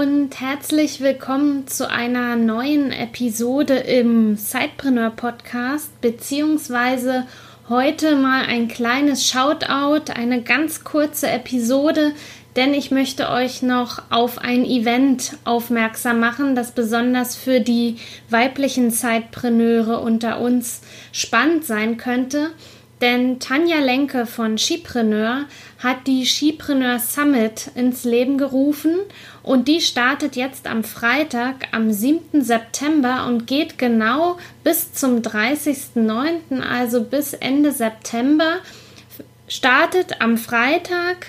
Und herzlich willkommen zu einer neuen Episode im Sidepreneur Podcast, beziehungsweise heute mal ein kleines Shoutout, eine ganz kurze Episode, denn ich möchte euch noch auf ein Event aufmerksam machen, das besonders für die weiblichen Zeitpreneure unter uns spannend sein könnte. Denn Tanja Lenke von Skipreneur hat die Skipreneur Summit ins Leben gerufen und die startet jetzt am Freitag, am 7. September und geht genau bis zum 30.09., also bis Ende September. Startet am Freitag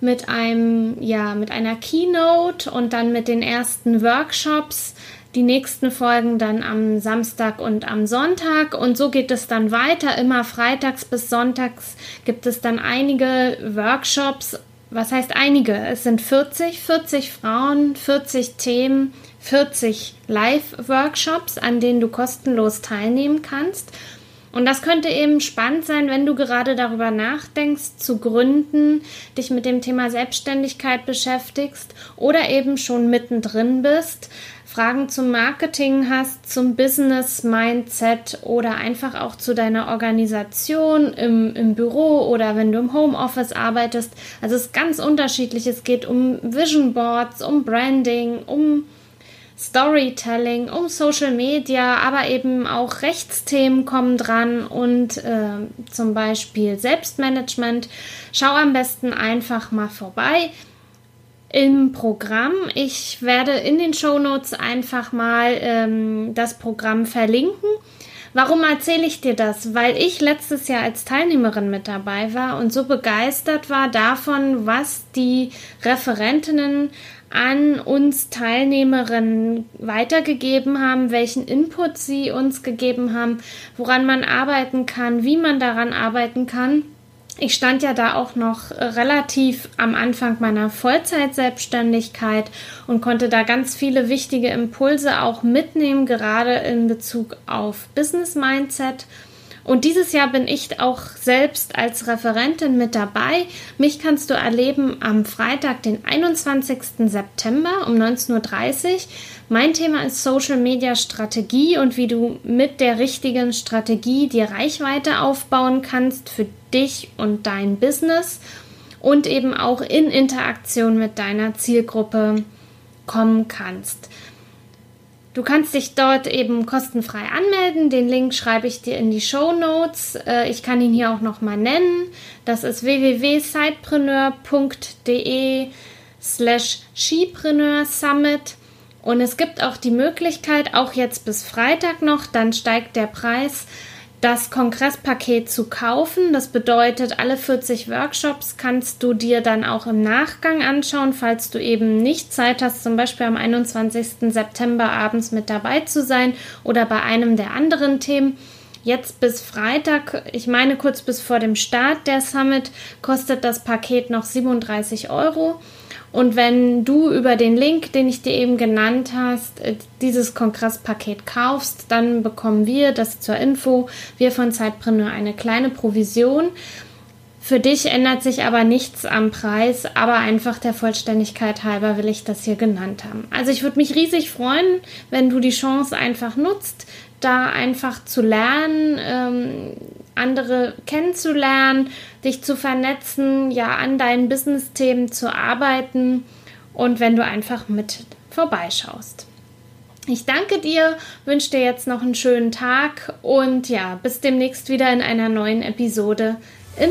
mit einem, ja, mit einer Keynote und dann mit den ersten Workshops die nächsten Folgen dann am Samstag und am Sonntag und so geht es dann weiter. Immer freitags bis sonntags gibt es dann einige Workshops. Was heißt einige? Es sind 40, 40 Frauen, 40 Themen, 40 Live-Workshops, an denen du kostenlos teilnehmen kannst. Und das könnte eben spannend sein, wenn du gerade darüber nachdenkst, zu gründen, dich mit dem Thema Selbstständigkeit beschäftigst oder eben schon mittendrin bist Fragen zum Marketing hast, zum Business Mindset oder einfach auch zu deiner Organisation im, im Büro oder wenn du im Homeoffice arbeitest. Also es ist ganz unterschiedlich. Es geht um Vision Boards, um Branding, um Storytelling, um Social Media, aber eben auch Rechtsthemen kommen dran und äh, zum Beispiel Selbstmanagement. Schau am besten einfach mal vorbei im Programm. Ich werde in den Show Notes einfach mal ähm, das Programm verlinken. Warum erzähle ich dir das? Weil ich letztes Jahr als Teilnehmerin mit dabei war und so begeistert war davon, was die Referentinnen an uns Teilnehmerinnen weitergegeben haben, welchen Input sie uns gegeben haben, woran man arbeiten kann, wie man daran arbeiten kann. Ich stand ja da auch noch relativ am Anfang meiner Vollzeitselbstständigkeit und konnte da ganz viele wichtige Impulse auch mitnehmen, gerade in Bezug auf Business Mindset. Und dieses Jahr bin ich auch selbst als Referentin mit dabei. Mich kannst du erleben am Freitag, den 21. September um 19.30 Uhr. Mein Thema ist Social Media Strategie und wie du mit der richtigen Strategie die Reichweite aufbauen kannst für dich und dein Business und eben auch in Interaktion mit deiner Zielgruppe kommen kannst. Du kannst dich dort eben kostenfrei anmelden. Den Link schreibe ich dir in die Show Notes. Äh, ich kann ihn hier auch nochmal nennen. Das ist www.sidepreneur.de slash Skipreneur Summit. Und es gibt auch die Möglichkeit, auch jetzt bis Freitag noch, dann steigt der Preis das Kongresspaket zu kaufen. Das bedeutet, alle 40 Workshops kannst du dir dann auch im Nachgang anschauen, falls du eben nicht Zeit hast, zum Beispiel am 21. September abends mit dabei zu sein oder bei einem der anderen Themen. Jetzt bis Freitag, ich meine kurz bis vor dem Start der Summit, kostet das Paket noch 37 Euro. Und wenn du über den Link, den ich dir eben genannt hast, äh, dieses Kongresspaket kaufst, dann bekommen wir das zur Info, wir von Zeitpreneur eine kleine Provision. Für dich ändert sich aber nichts am Preis, aber einfach der Vollständigkeit halber will ich das hier genannt haben. Also ich würde mich riesig freuen, wenn du die Chance einfach nutzt, da einfach zu lernen, ähm, andere kennenzulernen, dich zu vernetzen, ja, an deinen Business-Themen zu arbeiten und wenn du einfach mit vorbeischaust. Ich danke dir, wünsche dir jetzt noch einen schönen Tag und ja, bis demnächst wieder in einer neuen Episode im